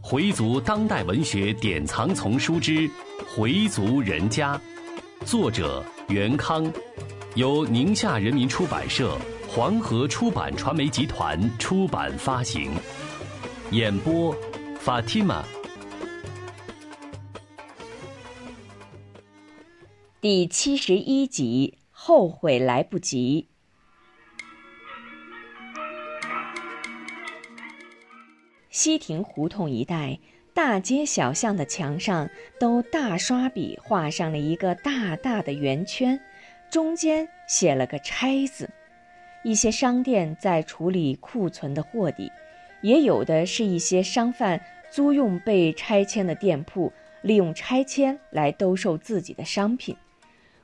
回族当代文学典藏丛书之《回族人家》，作者袁康，由宁夏人民出版社、黄河出版传媒集团出版发行。演播：Fatima。第七十一集：后悔来不及。西亭胡同一带，大街小巷的墙上都大刷笔画上了一个大大的圆圈，中间写了个“拆”字。一些商店在处理库存的货底，也有的是一些商贩租用被拆迁的店铺，利用拆迁来兜售自己的商品。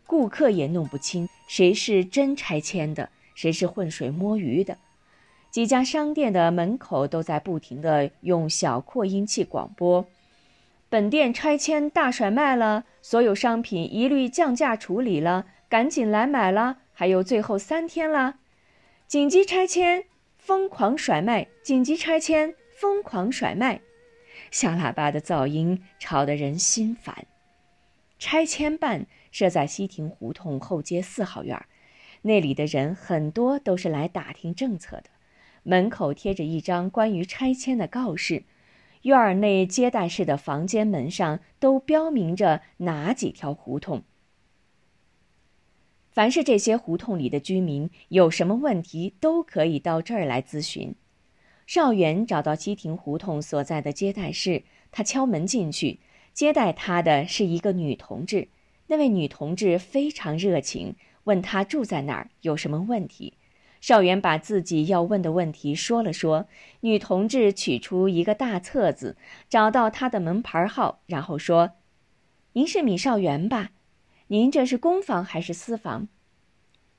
顾客也弄不清谁是真拆迁的，谁是浑水摸鱼的。几家商店的门口都在不停地用小扩音器广播：“本店拆迁大甩卖了，所有商品一律降价处理了，赶紧来买了，还有最后三天了！紧急拆迁，疯狂甩卖！紧急拆迁，疯狂甩卖！”小喇叭的噪音吵得人心烦。拆迁办设在西亭胡同后街四号院儿，那里的人很多都是来打听政策的。门口贴着一张关于拆迁的告示，院儿内接待室的房间门上都标明着哪几条胡同。凡是这些胡同里的居民有什么问题，都可以到这儿来咨询。邵元找到基亭胡同所在的接待室，他敲门进去，接待他的是一个女同志。那位女同志非常热情，问他住在哪儿，有什么问题。邵元把自己要问的问题说了说，女同志取出一个大册子，找到他的门牌号，然后说：“您是米少元吧？您这是公房还是私房？”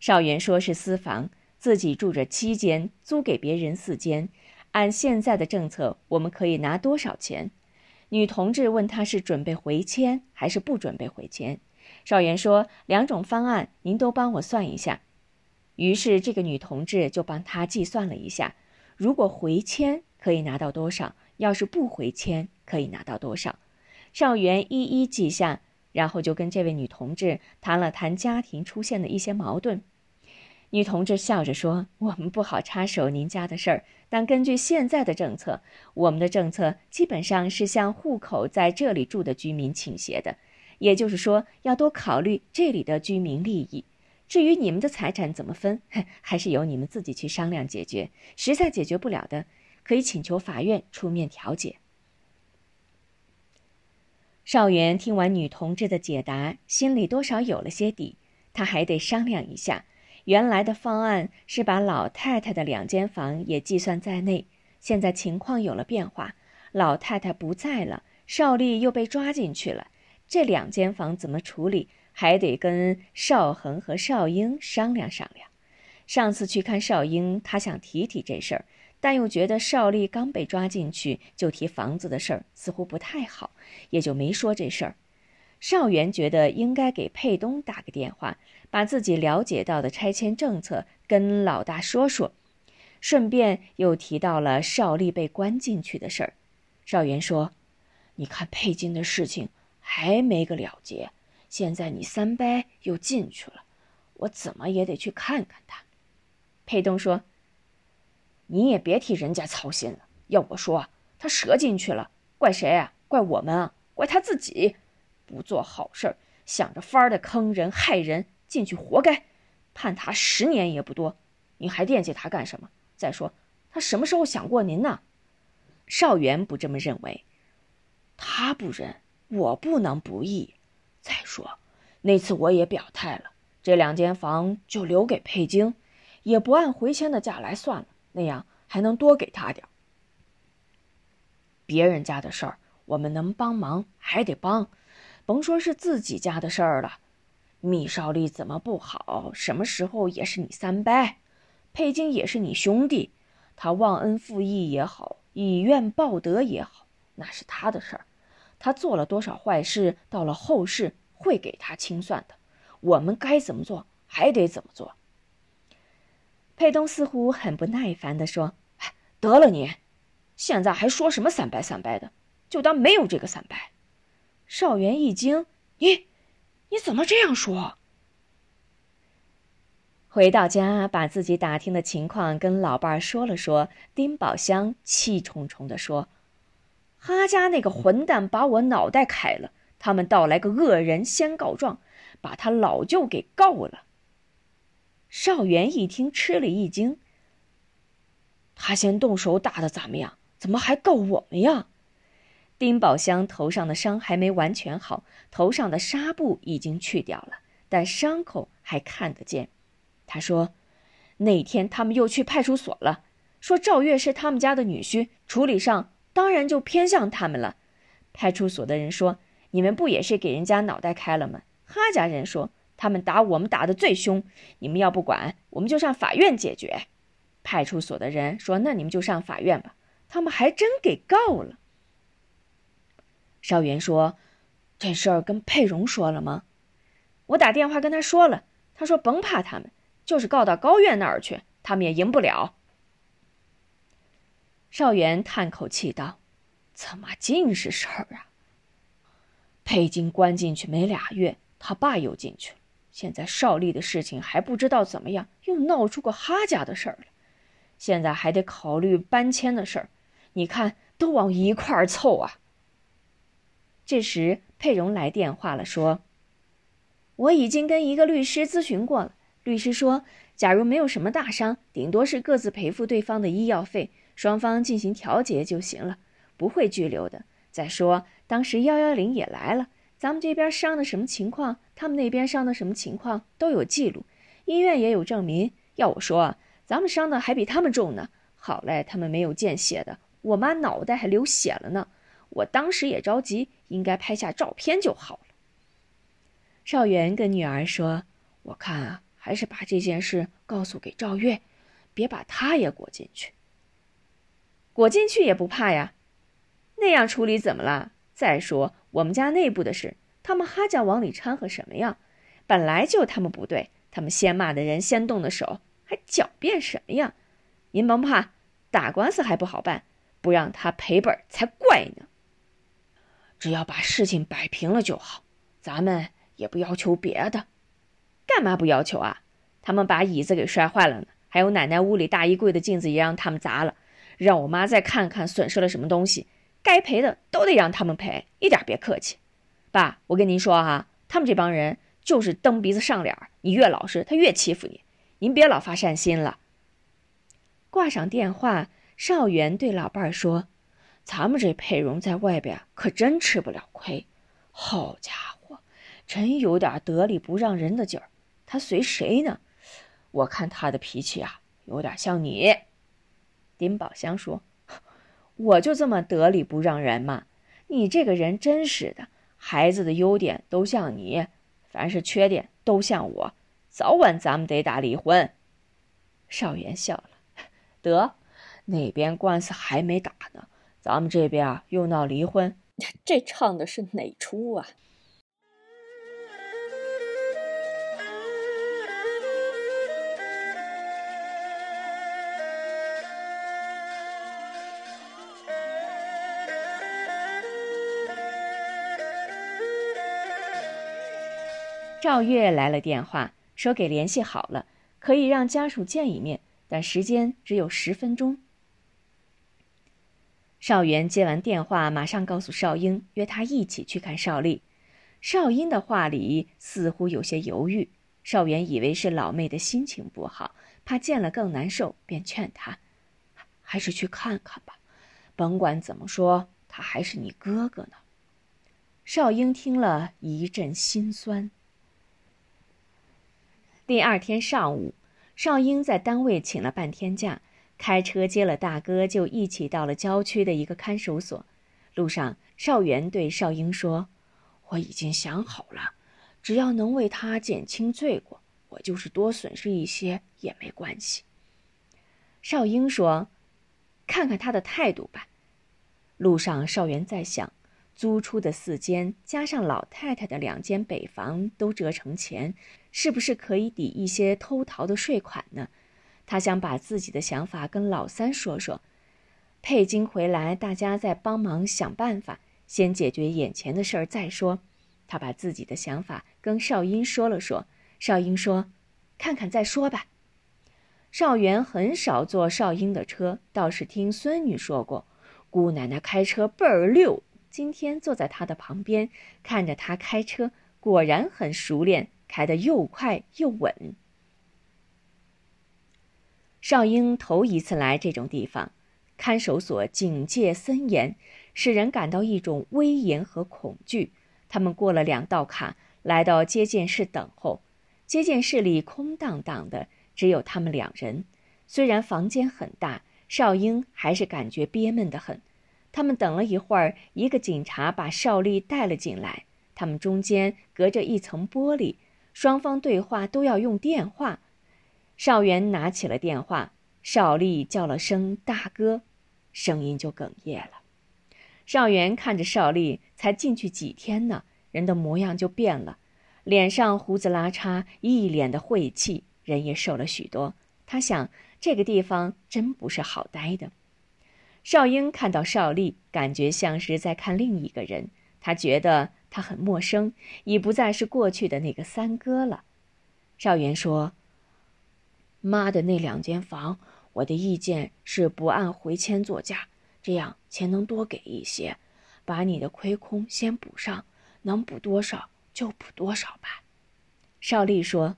邵元说是私房，自己住着七间，租给别人四间。按现在的政策，我们可以拿多少钱？女同志问他是准备回迁还是不准备回迁。邵元说：“两种方案，您都帮我算一下。”于是，这个女同志就帮他计算了一下，如果回迁可以拿到多少，要是不回迁可以拿到多少。邵元一一记下，然后就跟这位女同志谈了谈家庭出现的一些矛盾。女同志笑着说：“我们不好插手您家的事儿，但根据现在的政策，我们的政策基本上是向户口在这里住的居民倾斜的，也就是说，要多考虑这里的居民利益。”至于你们的财产怎么分，还是由你们自己去商量解决。实在解决不了的，可以请求法院出面调解。邵元听完女同志的解答，心里多少有了些底。他还得商量一下，原来的方案是把老太太的两间房也计算在内。现在情况有了变化，老太太不在了，邵丽又被抓进去了，这两间房怎么处理？还得跟邵恒和邵英商量商量。上次去看邵英，他想提提这事儿，但又觉得邵丽刚被抓进去就提房子的事儿，似乎不太好，也就没说这事儿。邵元觉得应该给佩东打个电话，把自己了解到的拆迁政策跟老大说说，顺便又提到了邵丽被关进去的事儿。邵元说：“你看佩金的事情还没个了结。”现在你三伯又进去了，我怎么也得去看看他。佩东说：“你也别替人家操心了。要我说，他折进去了，怪谁啊？怪我们啊？怪他自己，不做好事儿，想着法儿的坑人害人，进去活该，判他十年也不多。你还惦记他干什么？再说，他什么时候想过您呢？”邵元不这么认为，他不仁，我不能不义。那次我也表态了，这两间房就留给佩京，也不按回迁的价来算了，那样还能多给他点别人家的事儿，我们能帮忙还得帮，甭说是自己家的事儿了。米少利怎么不好？什么时候也是你三伯，佩京也是你兄弟，他忘恩负义也好，以怨报德也好，那是他的事儿。他做了多少坏事，到了后世会给他清算的。我们该怎么做，还得怎么做。佩东似乎很不耐烦地说：“得了你，现在还说什么三百三百的，就当没有这个三百。少元一惊：“你，你怎么这样说？”回到家，把自己打听的情况跟老伴儿说了说。丁宝香气冲冲地说：“哈家那个混蛋把我脑袋开了，他们倒来个恶人先告状，把他老舅给告了。”少元一听，吃了一惊：“他先动手打的咱们呀，怎么还告我们呀？”丁宝香头上的伤还没完全好，头上的纱布已经去掉了，但伤口还看得见。他说：“那天他们又去派出所了，说赵月是他们家的女婿，处理上当然就偏向他们了。派出所的人说：‘你们不也是给人家脑袋开了吗？’哈家人说：‘他们打我们打的最凶，你们要不管，我们就上法院解决。’派出所的人说：‘那你们就上法院吧。’他们还真给告了。”邵元说：“这事儿跟佩蓉说了吗？我打电话跟他说了，他说甭怕他们。”就是告到高院那儿去，他们也赢不了。邵元叹口气道：“怎么尽是事儿啊？佩金关进去没俩月，他爸又进去了。现在邵丽的事情还不知道怎么样，又闹出个哈家的事儿了。现在还得考虑搬迁的事儿，你看都往一块儿凑啊。”这时佩蓉来电话了，说：“我已经跟一个律师咨询过了。”律师说：“假如没有什么大伤，顶多是各自赔付对方的医药费，双方进行调解就行了，不会拘留的。再说，当时幺幺零也来了，咱们这边伤的什么情况，他们那边伤的什么情况都有记录，医院也有证明。要我说，咱们伤的还比他们重呢。好赖他们没有见血的，我妈脑袋还流血了呢。我当时也着急，应该拍下照片就好了。”邵元跟女儿说：“我看啊。”还是把这件事告诉给赵月，别把他也裹进去。裹进去也不怕呀，那样处理怎么了？再说我们家内部的事，他们哈家往里掺和什么呀？本来就他们不对，他们先骂的人先动的手，还狡辩什么呀？您甭怕，打官司还不好办，不让他赔本才怪呢。只要把事情摆平了就好，咱们也不要求别的。干嘛不要求啊？他们把椅子给摔坏了呢，还有奶奶屋里大衣柜的镜子也让他们砸了，让我妈再看看损失了什么东西，该赔的都得让他们赔，一点别客气。爸，我跟您说哈，他们这帮人就是蹬鼻子上脸，你越老实，他越欺负你，您别老发善心了。挂上电话，邵元对老伴儿说：“咱们这佩蓉在外边可真吃不了亏，好家伙，真有点得理不让人的劲儿。”他随谁呢？我看他的脾气啊，有点像你。丁宝香说：“我就这么得理不让人嘛。你这个人真是的，孩子的优点都像你，凡是缺点都像我。早晚咱们得打离婚。”少元笑了：“得，那边官司还没打呢，咱们这边又闹离婚，这唱的是哪出啊？”赵月来了电话，说给联系好了，可以让家属见一面，但时间只有十分钟。邵元接完电话，马上告诉邵英，约他一起去看邵丽。邵英的话里似乎有些犹豫，邵元以为是老妹的心情不好，怕见了更难受，便劝他：“还是去看看吧，甭管怎么说，他还是你哥哥呢。”邵英听了一阵心酸。第二天上午，邵英在单位请了半天假，开车接了大哥，就一起到了郊区的一个看守所。路上，邵元对邵英说：“我已经想好了，只要能为他减轻罪过，我就是多损失一些也没关系。”邵英说：“看看他的态度吧。”路上，邵元在想。租出的四间，加上老太太的两间北房，都折成钱，是不是可以抵一些偷逃的税款呢？他想把自己的想法跟老三说说。佩金回来，大家再帮忙想办法，先解决眼前的事儿再说。他把自己的想法跟少英说了说。少英说：“看看再说吧。”少元很少坐少英的车，倒是听孙女说过，姑奶奶开车倍儿溜。今天坐在他的旁边，看着他开车，果然很熟练，开得又快又稳。少英头一次来这种地方，看守所警戒森严，使人感到一种威严和恐惧。他们过了两道卡，来到接见室等候。接见室里空荡荡的。只有他们两人，虽然房间很大，少英还是感觉憋闷得很。他们等了一会儿，一个警察把少丽带了进来。他们中间隔着一层玻璃，双方对话都要用电话。少元拿起了电话，少丽叫了声“大哥”，声音就哽咽了。少元看着少丽，才进去几天呢，人的模样就变了，脸上胡子拉碴，一脸的晦气。人也瘦了许多，他想这个地方真不是好待的。少英看到少丽，感觉像是在看另一个人，他觉得他很陌生，已不再是过去的那个三哥了。少元说：“妈的那两间房，我的意见是不按回迁作价，这样钱能多给一些，把你的亏空先补上，能补多少就补多少吧。”少丽说。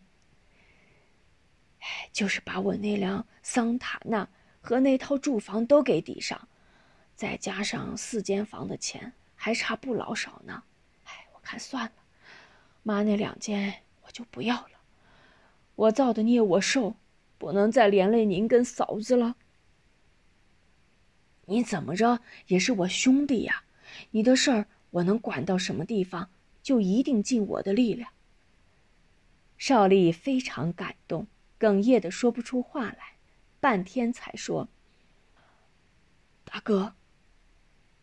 就是把我那辆桑塔纳和那套住房都给抵上，再加上四间房的钱，还差不老少呢。还，算了，妈那两间我就不要了。我造的孽我受，不能再连累您跟嫂子了。你怎么着也是我兄弟呀，你的事儿我能管到什么地方，就一定尽我的力量。少丽非常感动。哽咽的说不出话来，半天才说：“大哥，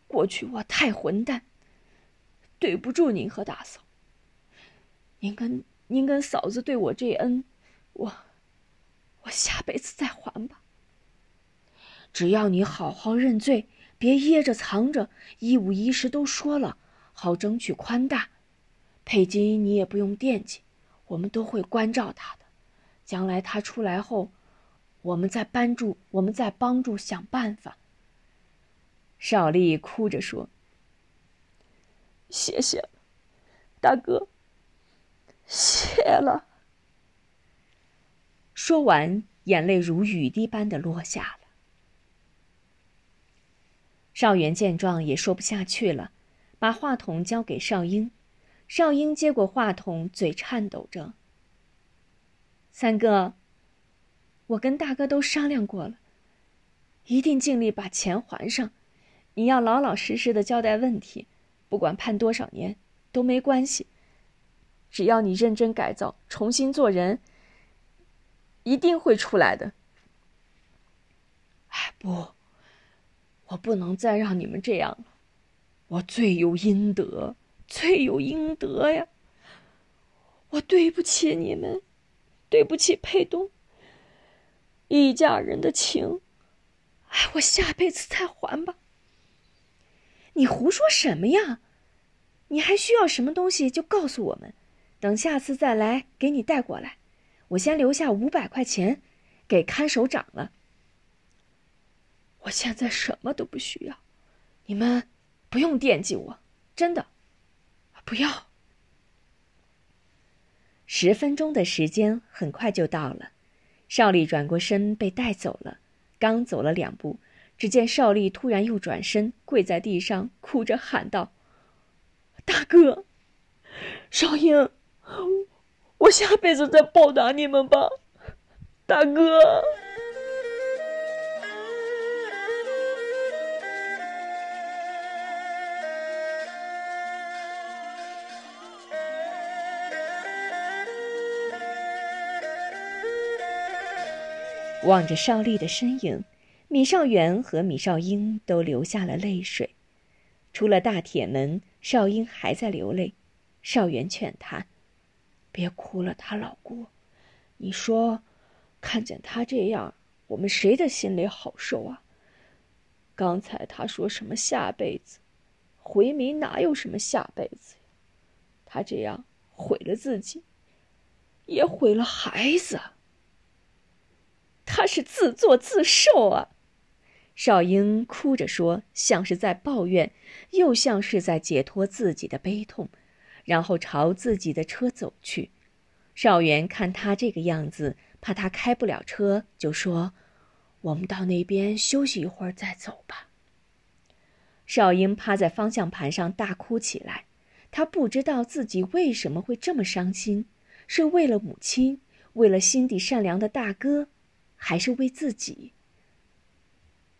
过去我太混蛋，对不住您和大嫂。您跟您跟嫂子对我这恩，我我下辈子再还吧。只要你好好认罪，别掖着藏着，一五一十都说了，好争取宽大。佩金你也不用惦记，我们都会关照他的。”将来他出来后，我们再帮助，我们再帮助想办法。少丽哭着说：“谢谢，大哥，谢了。”说完，眼泪如雨滴般的落下了。少元见状也说不下去了，把话筒交给少英。少英接过话筒，嘴颤抖着。三哥，我跟大哥都商量过了，一定尽力把钱还上。你要老老实实的交代问题，不管判多少年都没关系。只要你认真改造，重新做人，一定会出来的。哎，不，我不能再让你们这样了，我罪有应得，罪有应得呀！我对不起你们。对不起，佩东。一家人的情，哎，我下辈子再还吧。你胡说什么呀？你还需要什么东西就告诉我们，等下次再来给你带过来。我先留下五百块钱，给看守长了。我现在什么都不需要，你们不用惦记我，真的，不要。十分钟的时间很快就到了，少丽转过身被带走了。刚走了两步，只见少丽突然又转身跪在地上，哭着喊道：“大哥，少英，我下辈子再报答你们吧，大哥。”望着少丽的身影，米少元和米少英都流下了泪水。出了大铁门，少英还在流泪。少元劝他：“别哭了，他老姑。你说，看见他这样，我们谁的心里好受啊？刚才他说什么下辈子？回民哪有什么下辈子呀？他这样毁了自己，也毁了孩子。他是自作自受啊！少英哭着说，像是在抱怨，又像是在解脱自己的悲痛，然后朝自己的车走去。少元看他这个样子，怕他开不了车，就说：“我们到那边休息一会儿再走吧。”少英趴在方向盘上大哭起来，他不知道自己为什么会这么伤心，是为了母亲，为了心地善良的大哥，还是为自己？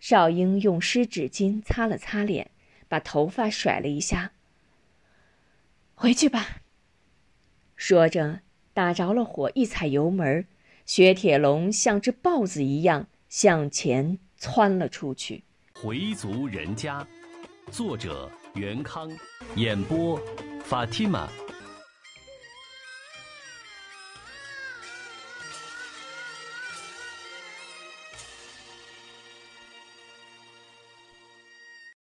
少英用湿纸巾擦了擦脸，把头发甩了一下。回去吧。说着，打着了火，一踩油门，雪铁龙像只豹子一样向前窜了出去。回族人家。作者：袁康，演播：法蒂玛。